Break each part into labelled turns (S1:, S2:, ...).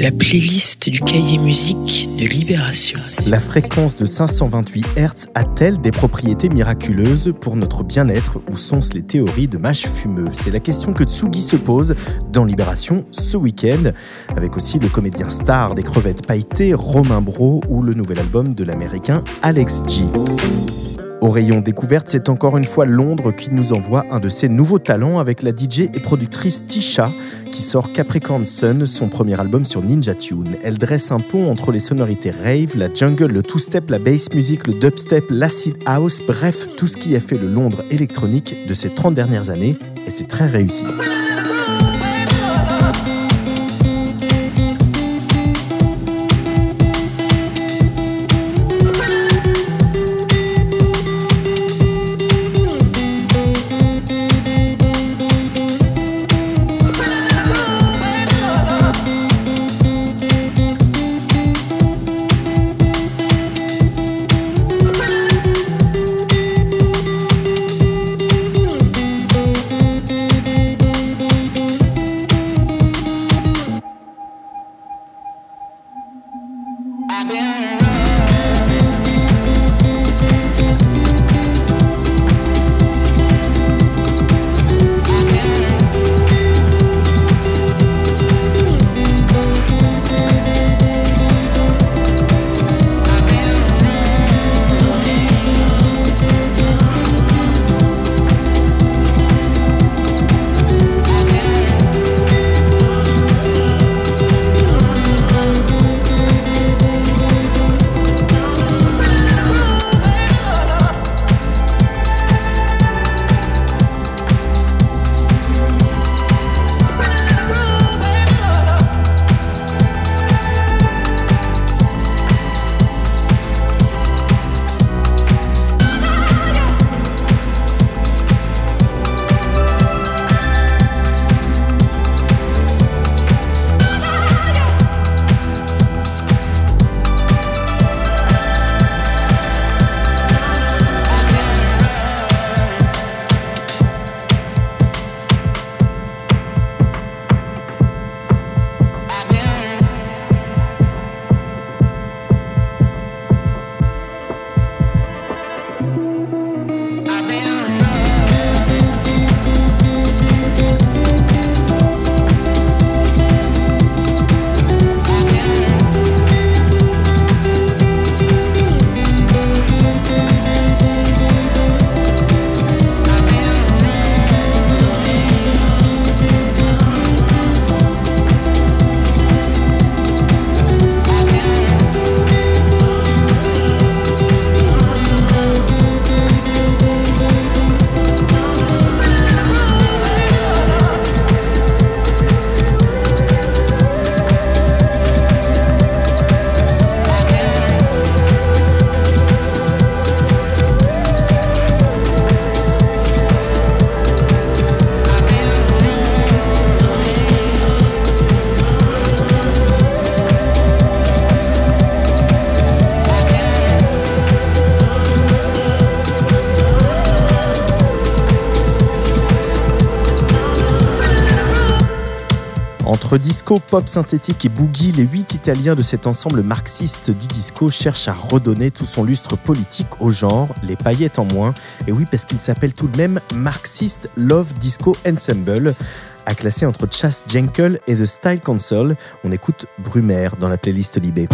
S1: la playlist du cahier musique de Libération.
S2: La fréquence de 528 Hz a-t-elle des propriétés miraculeuses pour notre bien-être ou sont-ce les théories de mâche fumeux C'est la question que Tsugi se pose dans Libération ce week-end, avec aussi le comédien star des crevettes pailletées Romain Bro ou le nouvel album de l'américain Alex G. Au rayon découverte, c'est encore une fois Londres qui nous envoie un de ses nouveaux talents avec la DJ et productrice Tisha qui sort Capricorn Sun, son premier album sur Ninja Tune. Elle dresse un pont entre les sonorités rave, la jungle, le two-step, la bass music, le dubstep, l'acid house, bref, tout ce qui a fait le Londres électronique de ces 30 dernières années et c'est très réussi. Entre disco, pop synthétique et boogie, les huit Italiens de cet ensemble marxiste du disco cherchent à redonner tout son lustre politique au genre, les paillettes en moins. Et oui, parce qu'il s'appelle tout de même Marxist Love Disco Ensemble. À classer entre Chas Jenkel et The Style Council, on écoute Brumaire dans la playlist Libé.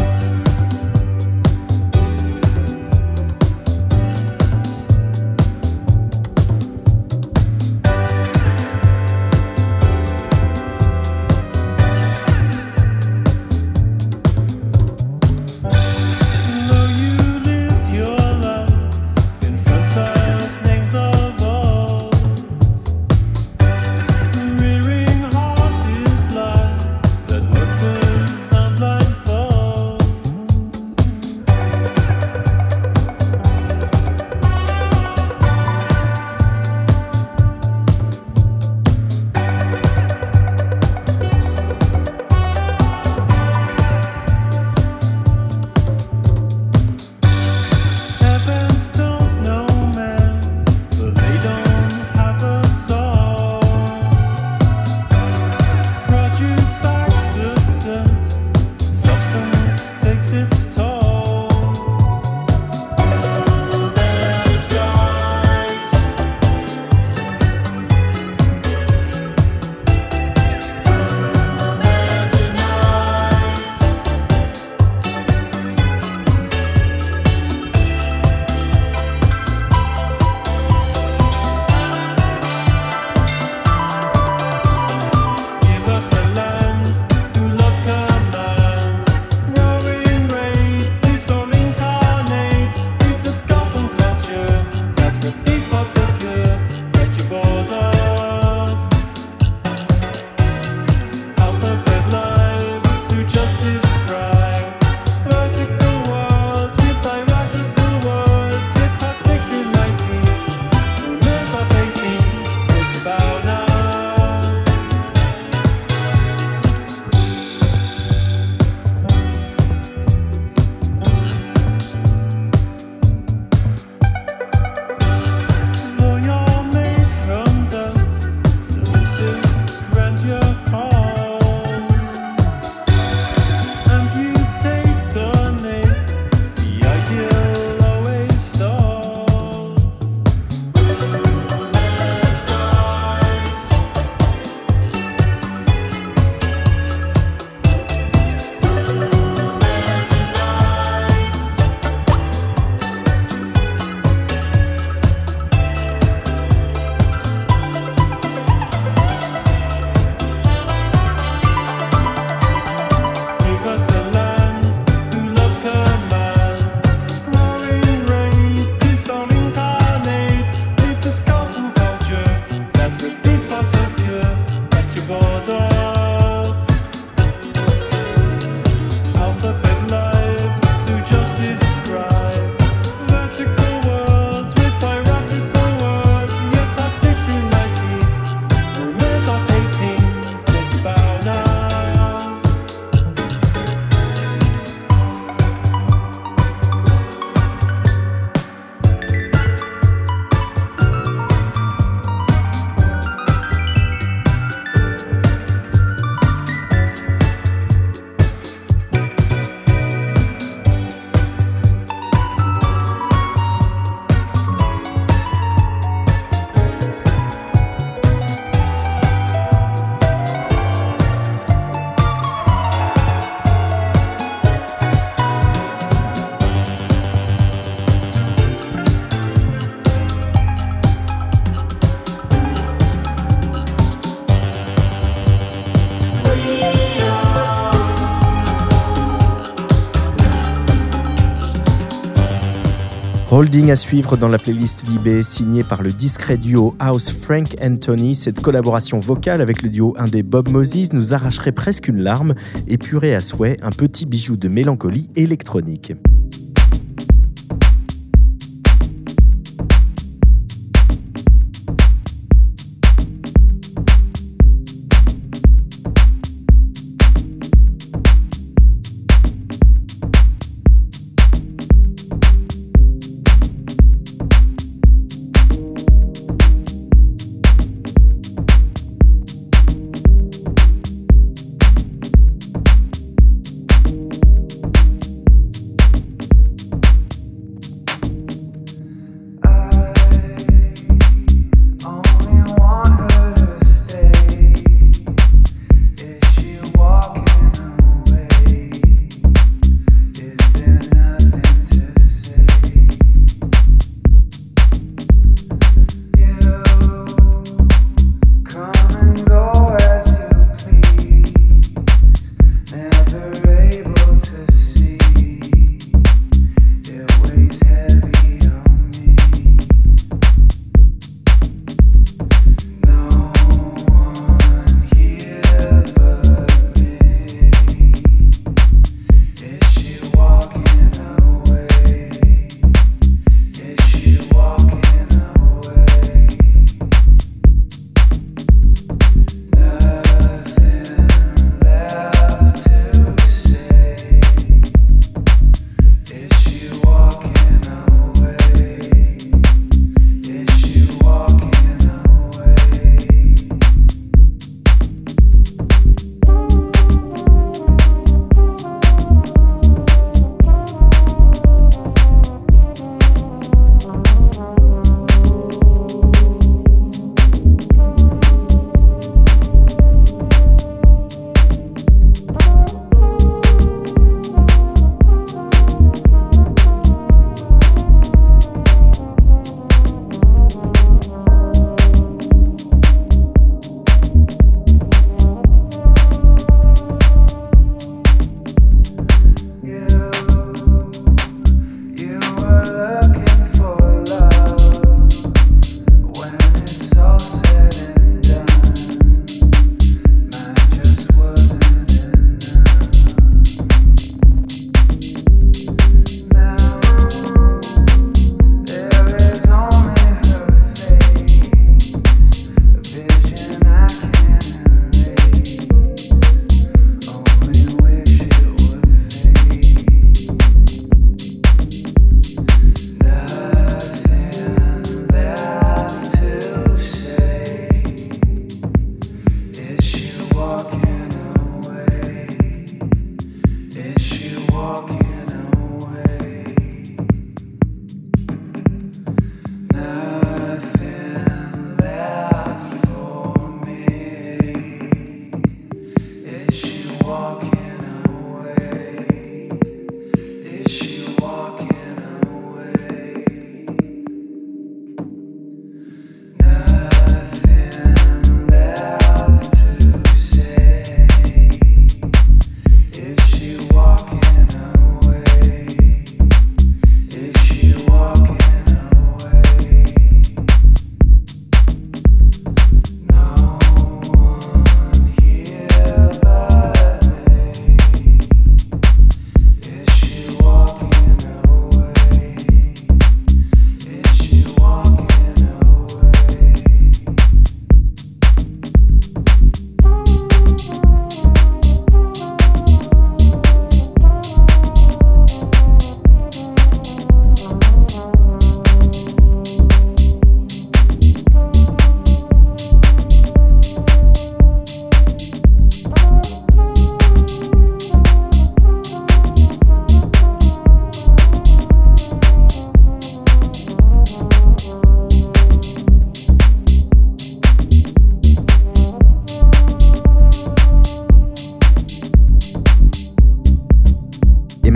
S2: Holding à suivre dans la playlist Libé, signée par le discret duo House Frank Anthony. Cette collaboration vocale avec le duo indé Bob Moses nous arracherait presque une larme, épurée à souhait, un petit bijou de mélancolie électronique.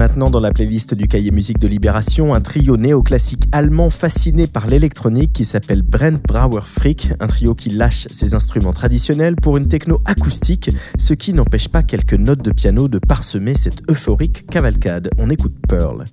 S2: Dans la playlist du cahier musique de Libération, un trio néoclassique allemand fasciné par l'électronique qui s'appelle Brent Brauer Frick, un trio qui lâche ses instruments traditionnels pour une techno acoustique, ce qui n'empêche pas quelques notes de piano de parsemer cette euphorique cavalcade. On écoute Pearl.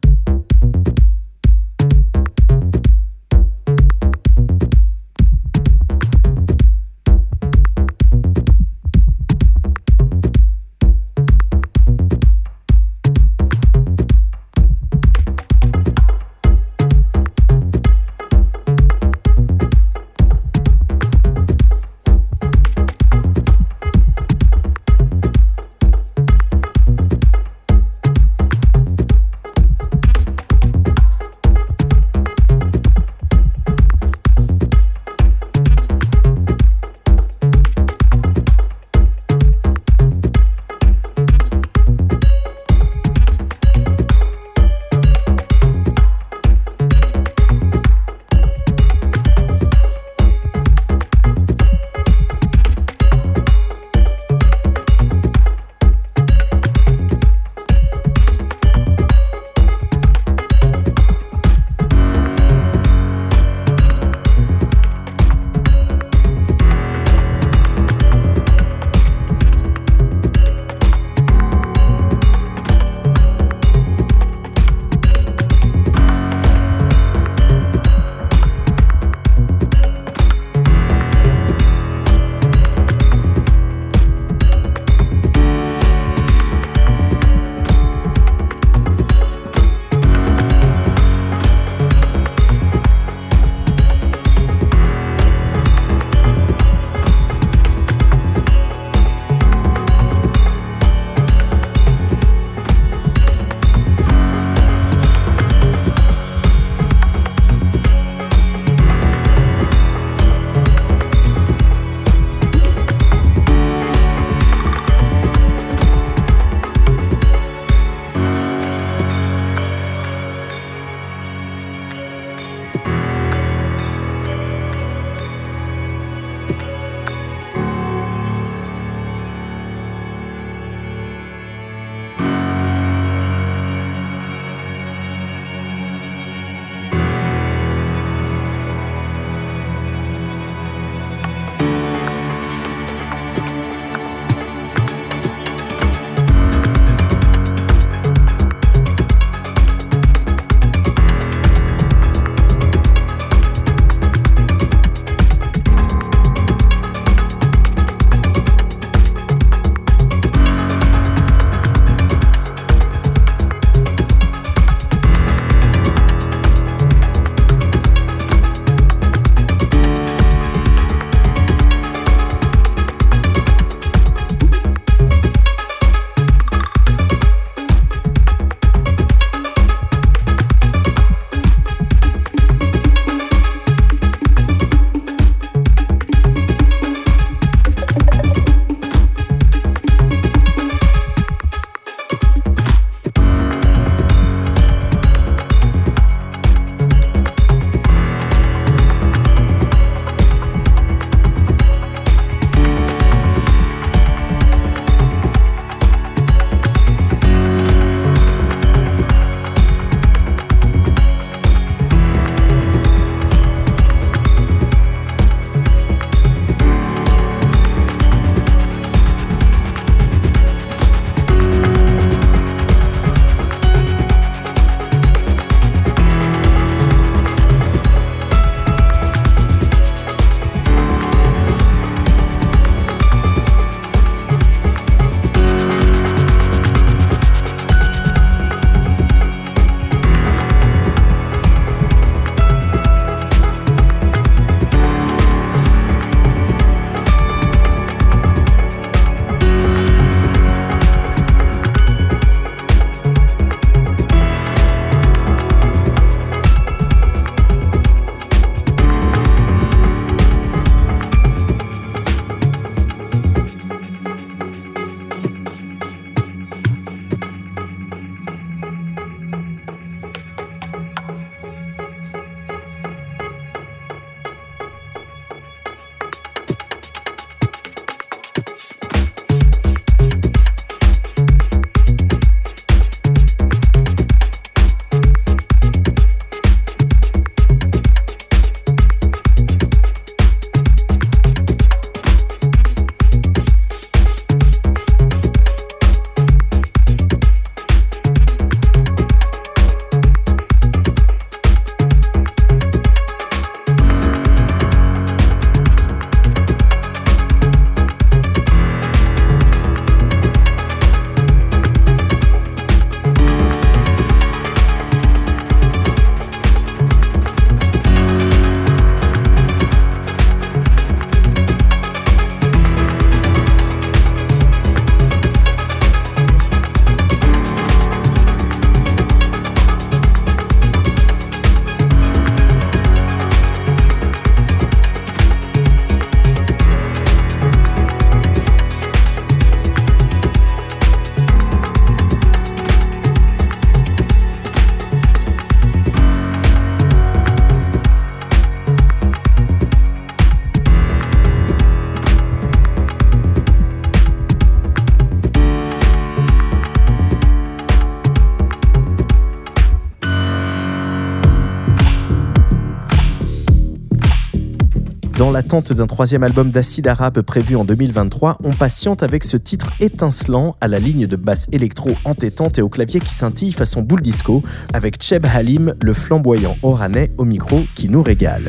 S2: D'un troisième album d'Acid Arabe prévu en 2023, on patiente avec ce titre étincelant à la ligne de basse électro entêtante et au clavier qui scintille façon boule disco, avec Cheb Halim, le flamboyant oranais au micro qui nous régale.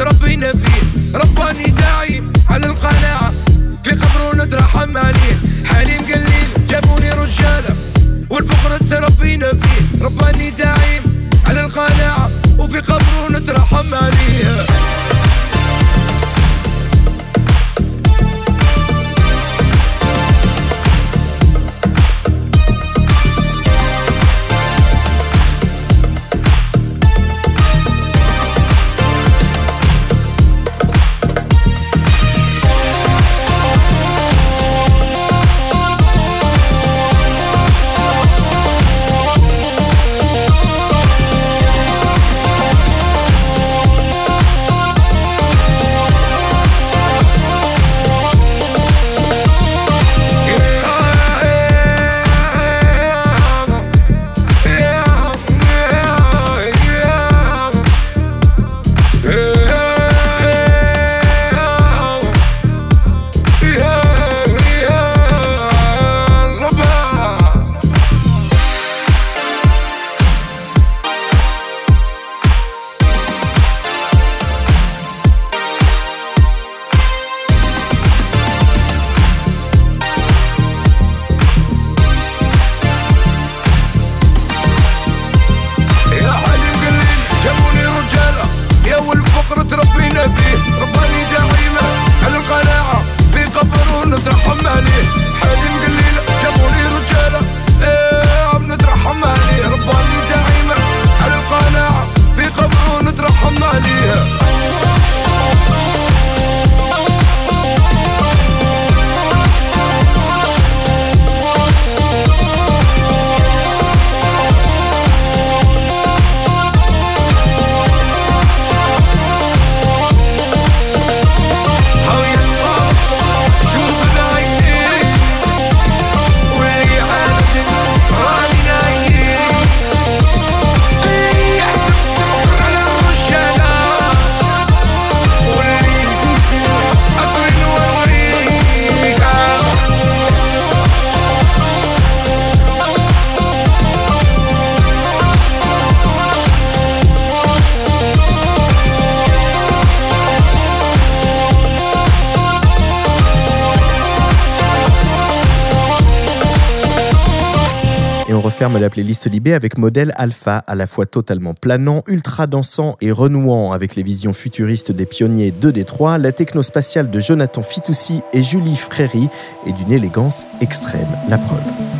S3: ربي نبي رباني زعيم على القناعة في قبره نترحم عليه. حليم قليل جابوني رجالة والفقر تربينا فيه رباني زعيم على القناعة وفي قبره نترحم عليه.
S2: Ferme la playlist Libé avec modèle Alpha, à la fois totalement planant, ultra dansant et renouant avec les visions futuristes des pionniers de Détroit, la techno spatiale de Jonathan Fitoussi et Julie Fréry et d'une élégance extrême. La preuve.